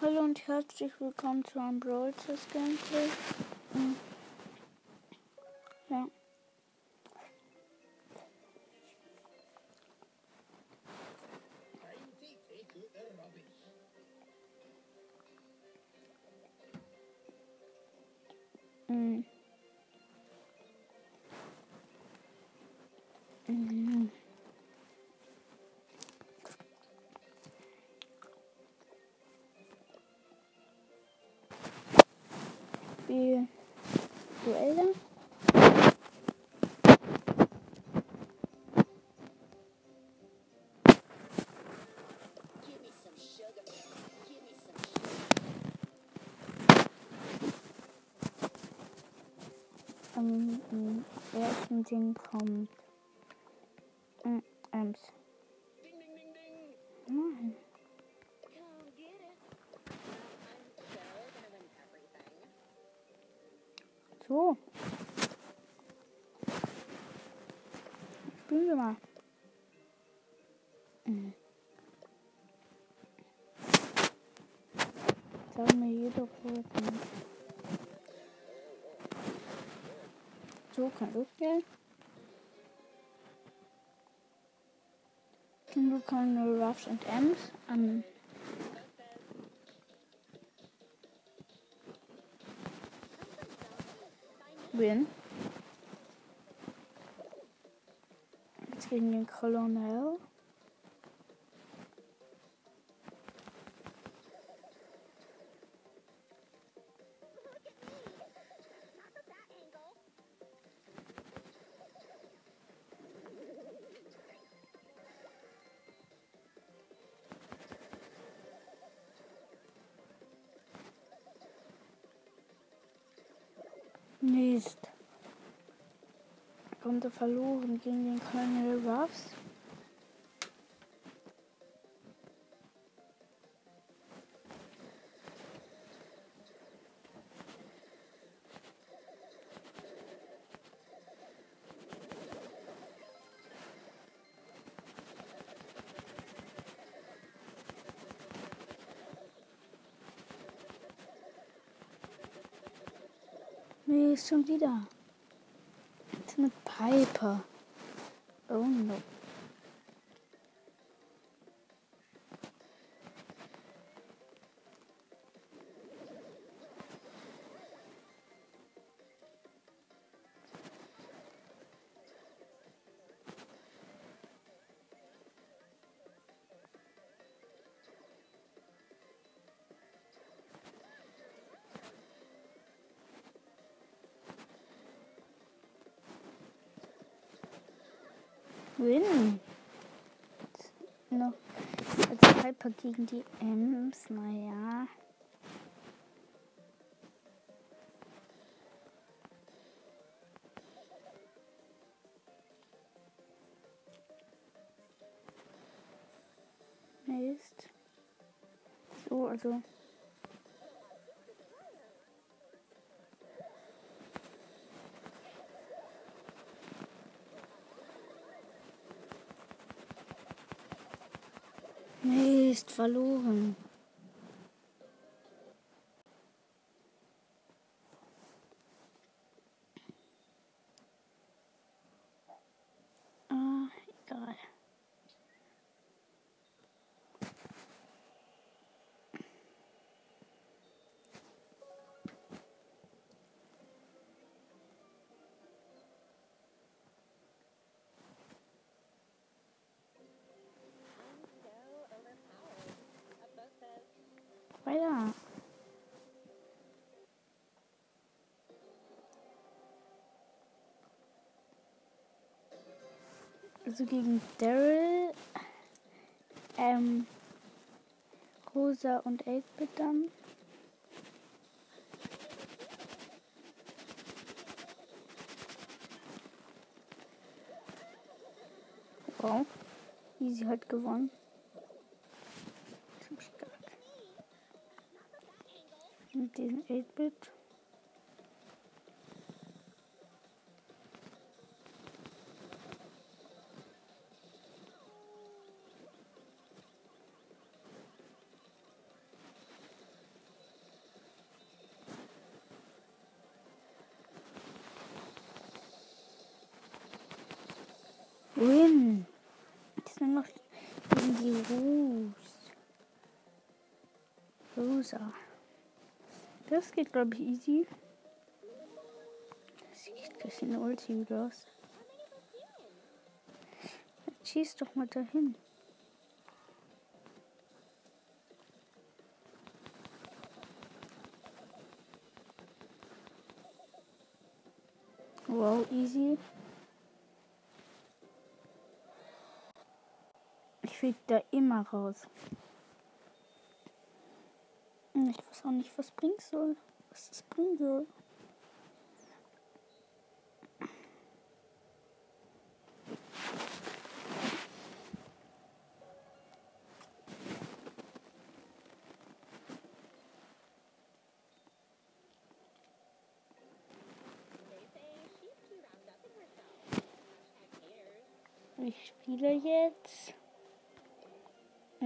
Hallo und herzlich willkommen zu einem Brawl Stars Gameplay. Mhm. Ja. Mhm. Im ersten Ding kommt mm, Ems. Nein. So. Spielen wir mal. Kann losgehen. Und wir können nur Ruffs und Ems an. Win. Jetzt gegen den Colonel. Mist. Kommt er verloren gegen den Colonel Ruffs. Ist schon wieder. Mit Piper. Oh no. Win. Jetzt Noch als Piper gegen die Ems. Naja. Mist. So, also. Mist, verloren. Also gegen Daryl, ähm, Rosa und 8-Bit dann. Wow. Easy hat gewonnen. Ziemlich stark. Mit diesem 8-Bit. Win. Jetzt nur noch gegen die Rose. Rosa. Das geht, glaube ich, easy. Das sieht gleich in der Ulti. Jetzt schieß doch mal dahin. Wow, easy. Ich flieg da immer raus. Ich weiß auch nicht, was bringen soll. Was es bringen soll. Ich spiele jetzt.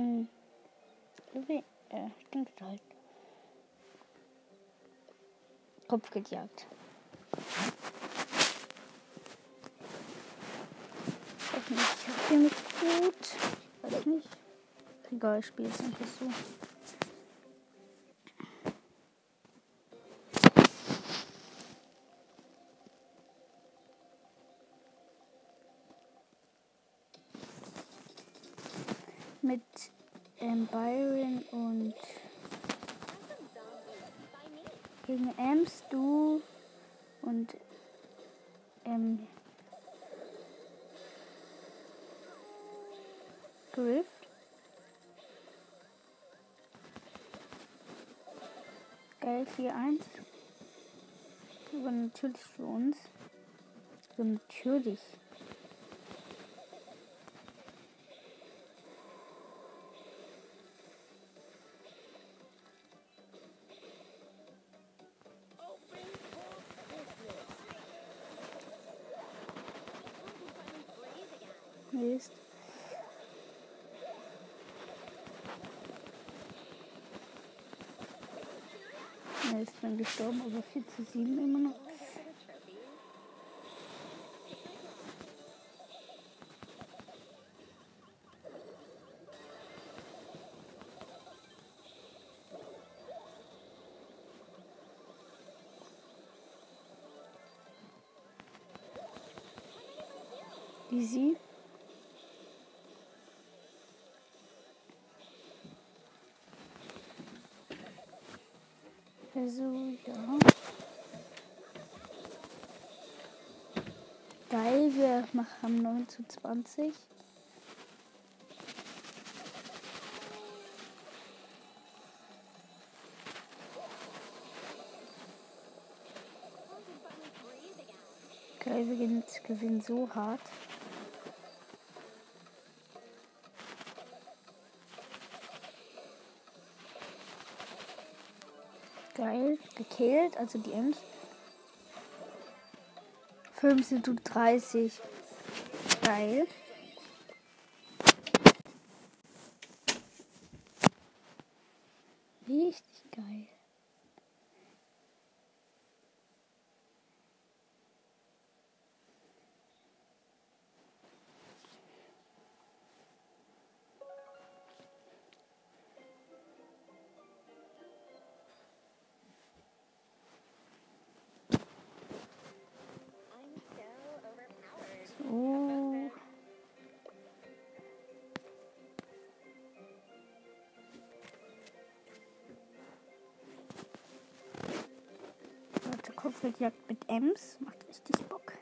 Hm. Wie? Ja, stimmt halt. Weiß nicht, ich hab den nicht gut. Ich weiß nicht. Egal, ich spiele es einfach so. Mit ähm, Byron und Ems, du und ähm, Griff. Geil, 4-1. Aber natürlich für uns. Aber natürlich. Gestorben, aber 4 zu 7 immer noch. Easy. Also, ja. Geil, wir machen 9 zu 20. Geil, wir gewinnen- gewinnen so hart. Gekillt, also die Ems. 15 zu 30. Geil. Richtig geil. Kopfgeldjagd mit Ems. Macht richtig Bock.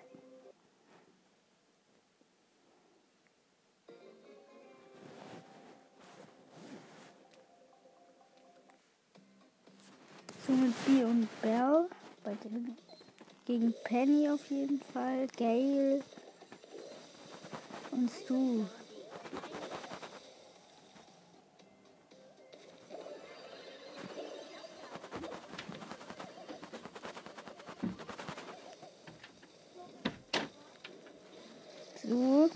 So mit B und Bell. Bei den, gegen Penny auf jeden Fall. Gail. Und Stu. So.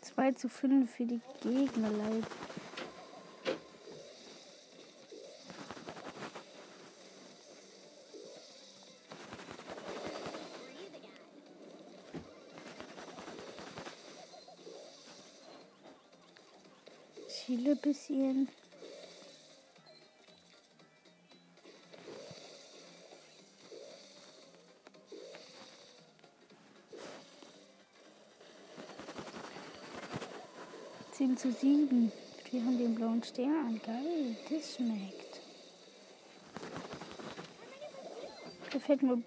2 zu 5 für die Gegner leid. Chile bisschen. Zu sieben. Wir haben den blauen Stern. Geil, das schmeckt. Da fällt mir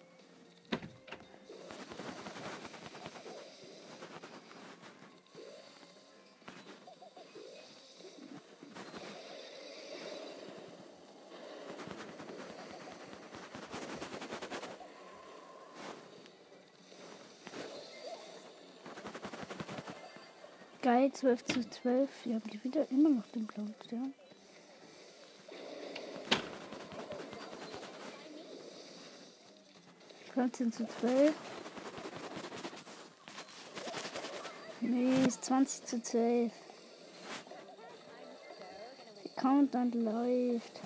Geil, 12 zu 12. Wir haben die wieder immer noch den blauen Stern. Fünfzehn zu zwölf. Nee, ist 20 zu 12. Der Countdown läuft.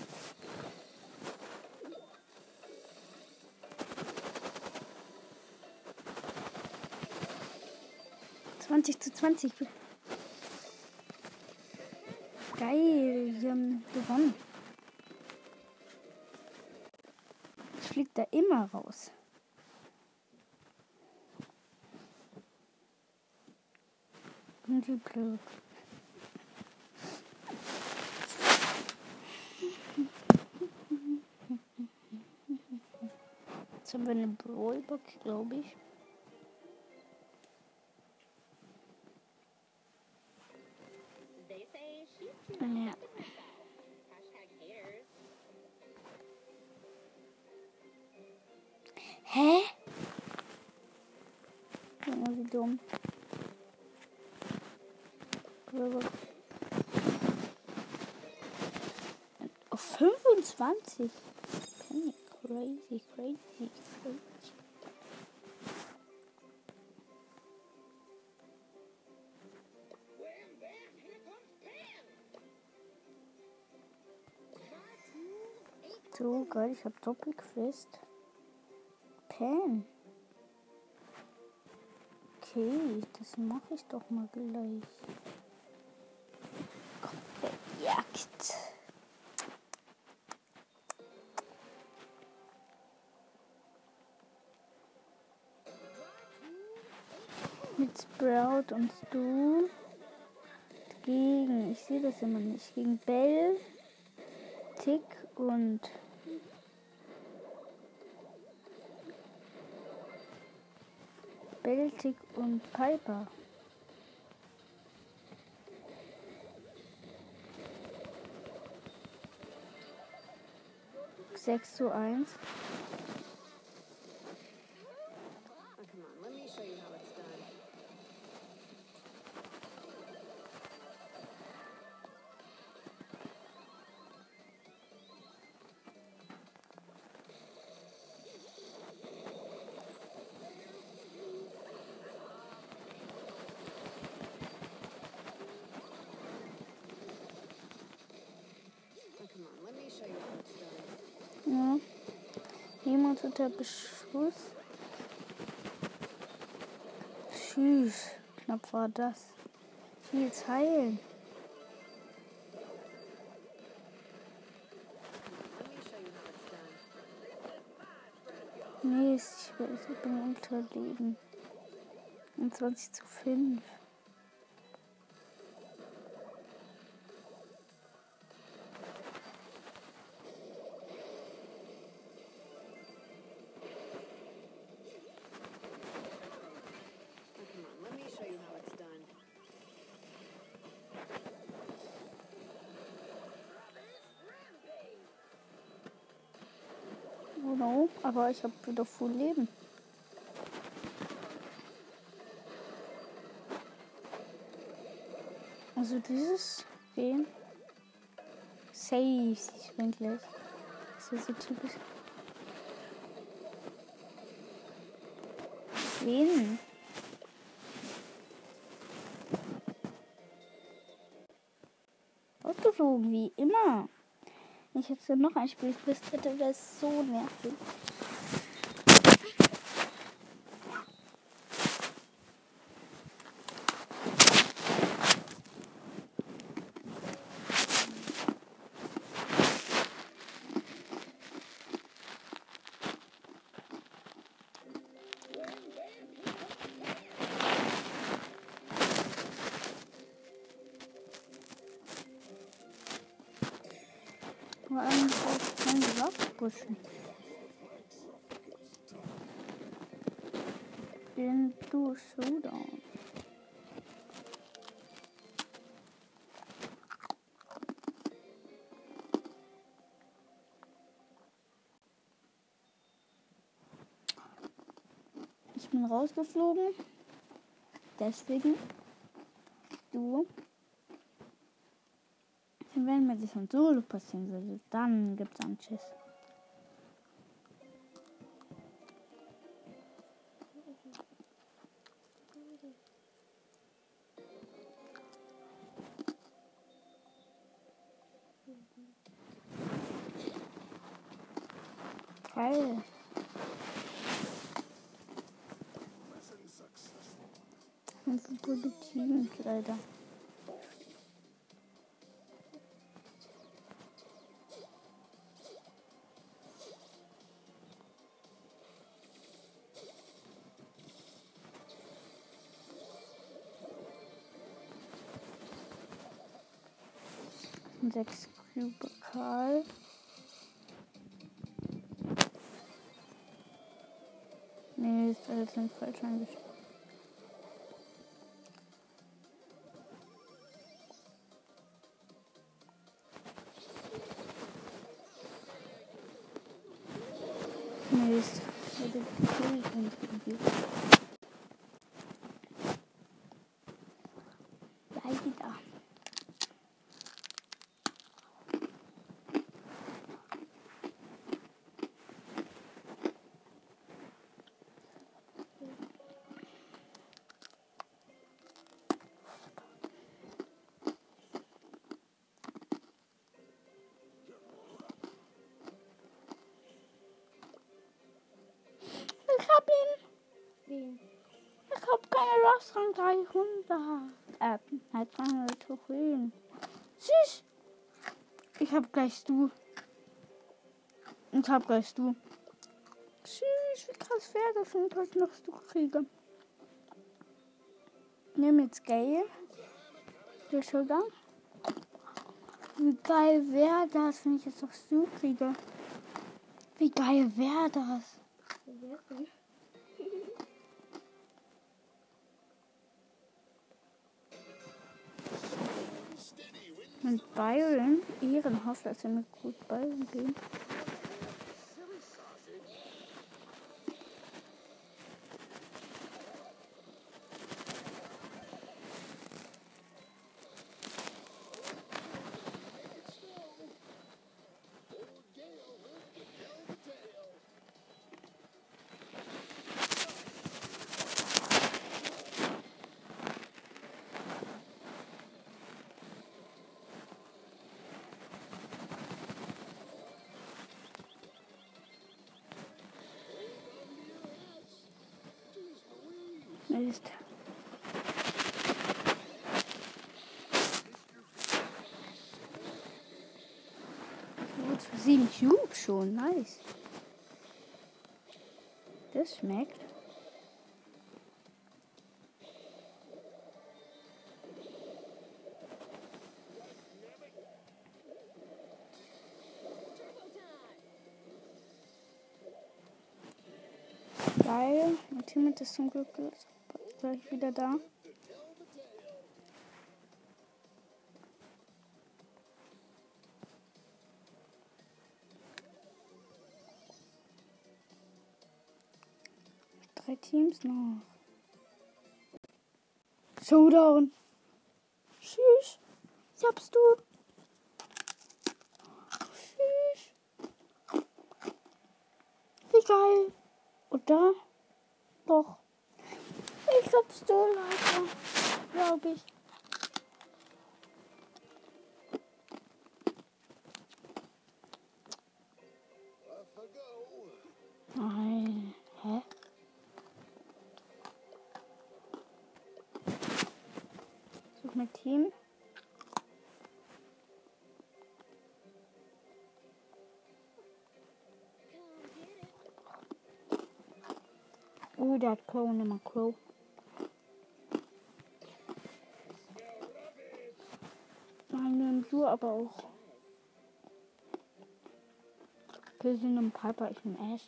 Zwanzig zu zwanzig. Blöd. Jetzt haben wir eine Brawlbox, glaube ich. 25. Penny, crazy, crazy, crazy. So geil, ich hab Doppelquest. Pen. Okay, das mache ich doch mal gleich. Komplett Jagd. Sprout und Stu. Gegen, ich sehe das immer nicht. Gegen Bell, Tick und Beltic und Piper. Sechs zu eins. Jemand unter Beschuss. Tschüss. Knapp war das. Ich will jetzt heilen. Nee, ich bin, ich bin unter Leben. 21 zu 5. ich habe wieder voll Leben. Also dieses Gehen. Safe, ich bin gleich. Das ist so typisch. Wen? Ausgeflogen, wie immer. Ich jetzt noch ein Spiel gewusst hätte, es so nervig. Den du Showdown. Ich bin rausgeflogen. Deswegen du. Wenn mir das von Solo passieren würde, dann gibt's einen Tschüss. Leider. Sechs Kubikal. Nee, ist alles falsch eingestellt. Lost Rang 300. Äh, halt 300 Trophäen. Tschüss. Ich hab gleich du. Ich hab gleich du. Tschüss, wie krass wäre das, wenn ich heute noch du kriege. Nimm jetzt Gale. Der Showdown. Wie geil wäre das, wenn ich jetzt noch du kriege? Wie geil wäre das? Mit Byron ehrenhaft, dass wir mit gut Byron gehen. Mist. Gut, sieben Cube schon, nice. Das schmeckt. Geil. Mein Teammate ist zum Glück gleich wieder da. Drei Teams noch. Showdown. Tschüss. Ich hab's du. Tschüss. Wie geil. Oder? Leute. Glaube ich. Nein. Hä? Such mein Team. Oh, der hat Crow, nimm mal Crow. Nein, nimm du aber auch. Wir sind im Piper, ich bin Ash.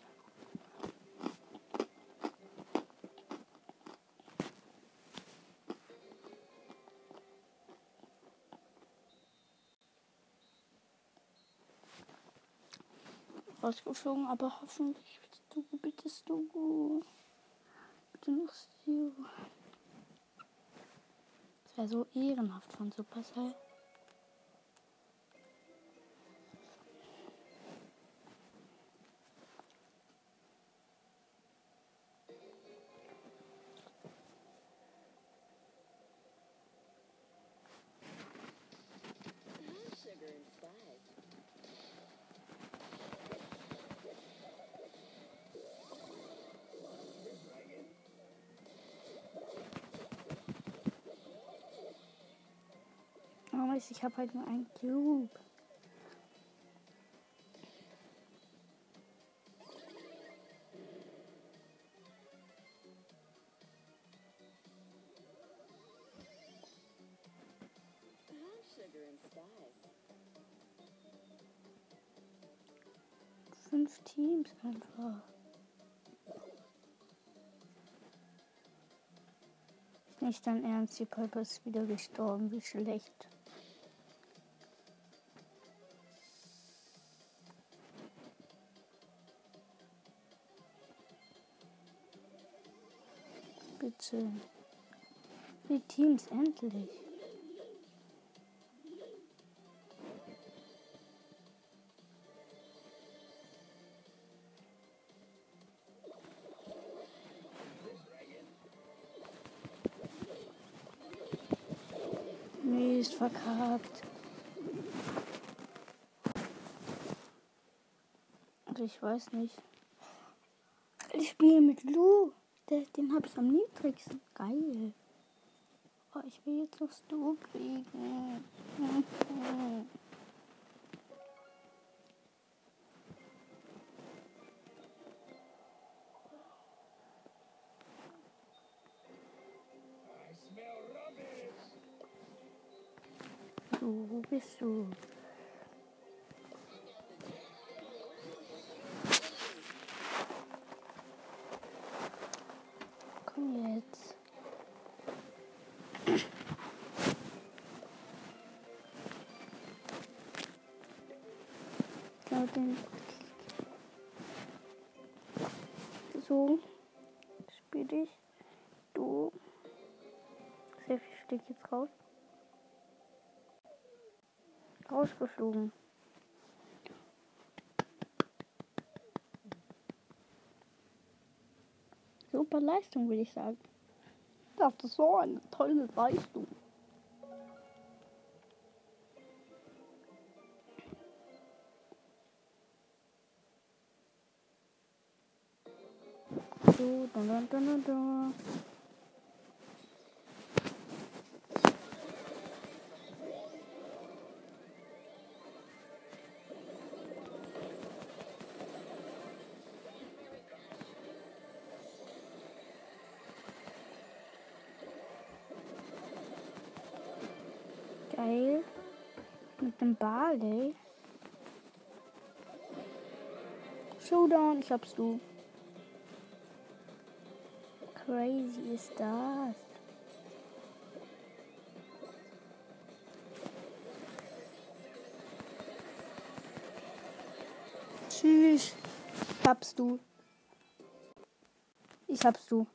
Rausgeflogen, aber hoffentlich bist du, bittest du. Bitte noch Zero. Das wäre so ehrenhaft von Supercell. Weiß, ich habe halt nur einen Cube. Fünf Teams einfach. Ist nicht dein Ernst, die Piper ist wieder gestorben. Wie schlecht. Bitte. Wie Teams endlich. Mist, verkackt. Also ich weiß nicht. Ich spiele mit Lou. Der, den habe ich am niedrigsten. Geil. Oh, ich will jetzt noch Stu kriegen. Du, wo bist du? Den. So. Spiel dich. Du. Safe, ich flieg jetzt raus. Rausgeflogen. Super Leistung, würde ich sagen. Das ist so eine tolle Leistung. Dun, dun, dun. Geil. Mit dem Barley. Showdown, ich hab's du. Crazy ist das. Tschüss. Ich hab's du. Ich hab's du.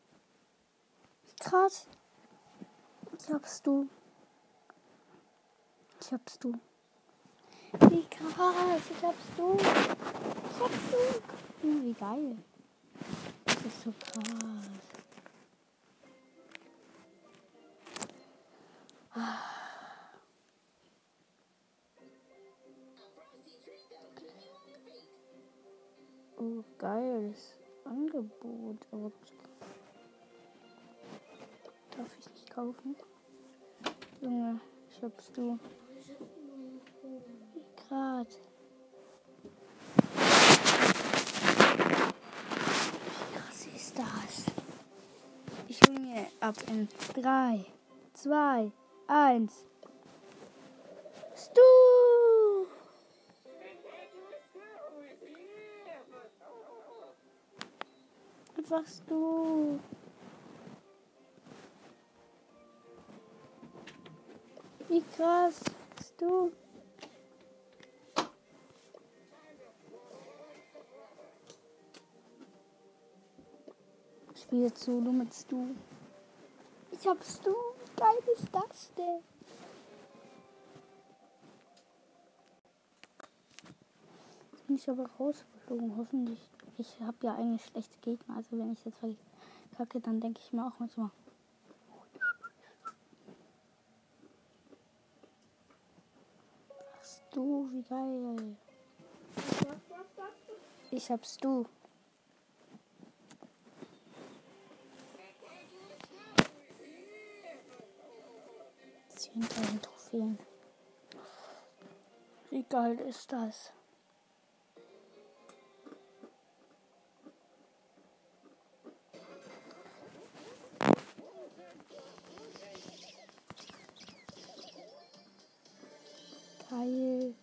Krass. Ich hab's du. Ich hab's du. Wie krass, ich hab's du. Ich hab's du. Hm, Wie geil. Das ist so krass. Oh, geiles Angebot. Darf ich nicht kaufen? Junge, hab's du. Grad. Wie krass ist das? Ich hol mir ab in 3, 2, eins. Stu! Einfach Stu. Wie krass. Stu. Spiel Solo mit Stu. Ich hab's Stu. Geil ist das denn? Jetzt bin ich aber rausgeflogen, hoffentlich. Ich habe ja eigentlich schlechte Gegner, also wenn ich jetzt verkacke, dann denke ich mir auch manchmal. Was du, wie geil. Ich hab's du. Zehntausend Trophäen. Wie geil ist das? Geil.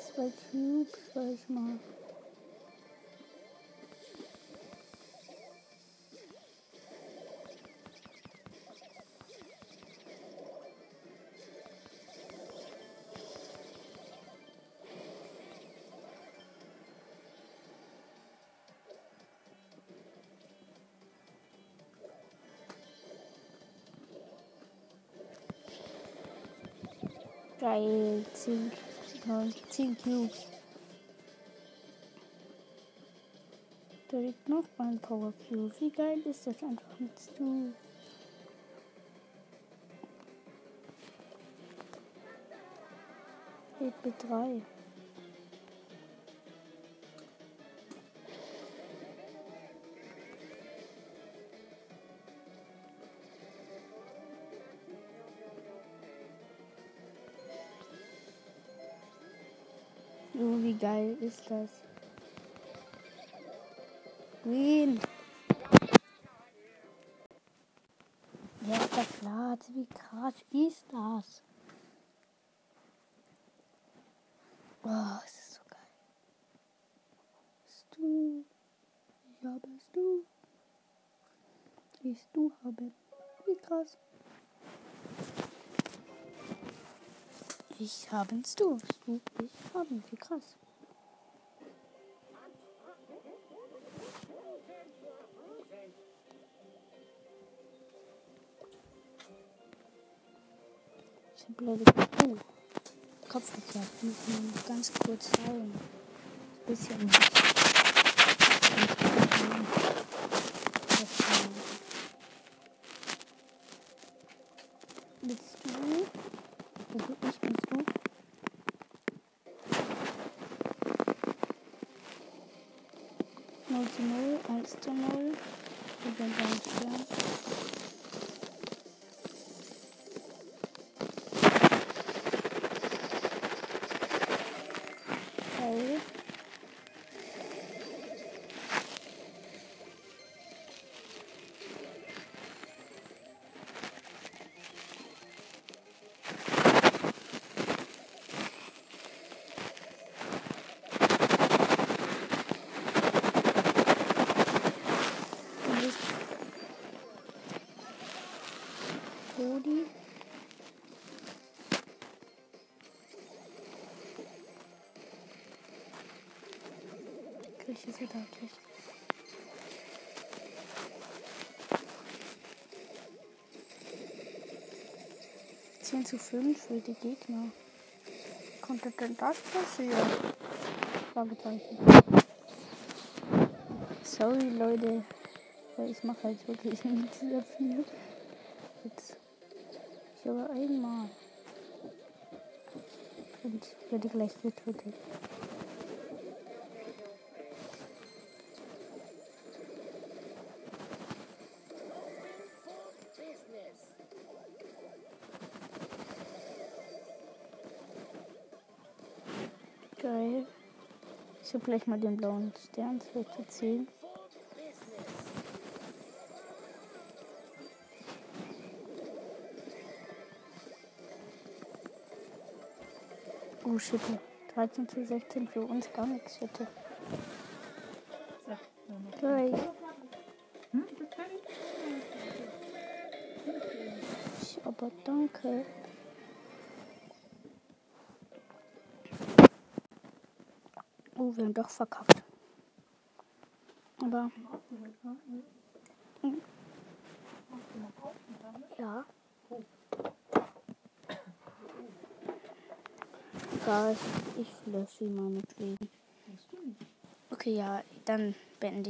Zwei Cubes, ich mal. Geil, 10, 10 Cubes. Da liegt noch ein Power Cube. Wie geil ist das einfach mit Stu? Geht mit 3. geil ist das? Green. Erster Platz. Wie krass ist das? Oh, es ist so geil. Bist du? Ich habe es du. Ich du habe. Wie krass. Ich haben's du. Du, ich haben. Wie krass. Ich hab blöde oh, Kopf geklappt. Muss man ganz kurz hauen. Bisschen. Bist du? Also ich bin's du. Null zu null, eins zu null. Über deinen Stern. Geil. Kirche sieht deutlich. Zehn zu fünf für die Gegner. Konnte denn das passieren? Fragezeichen. Sorry Leute, ich mache halt wirklich nicht sehr viel. Jetzt ich aber einmal. Und werde gleich getötet. Ich habe gleich mal den blauen Stern 2 zu 10. Oh shit, 13 zu 16 für uns gar nichts noch. Gleich. Aber danke. Oh, wir haben doch verkackt. Aber ja. Egal, ich lösche sie meinetwegen. Okay, ja, dann beende ich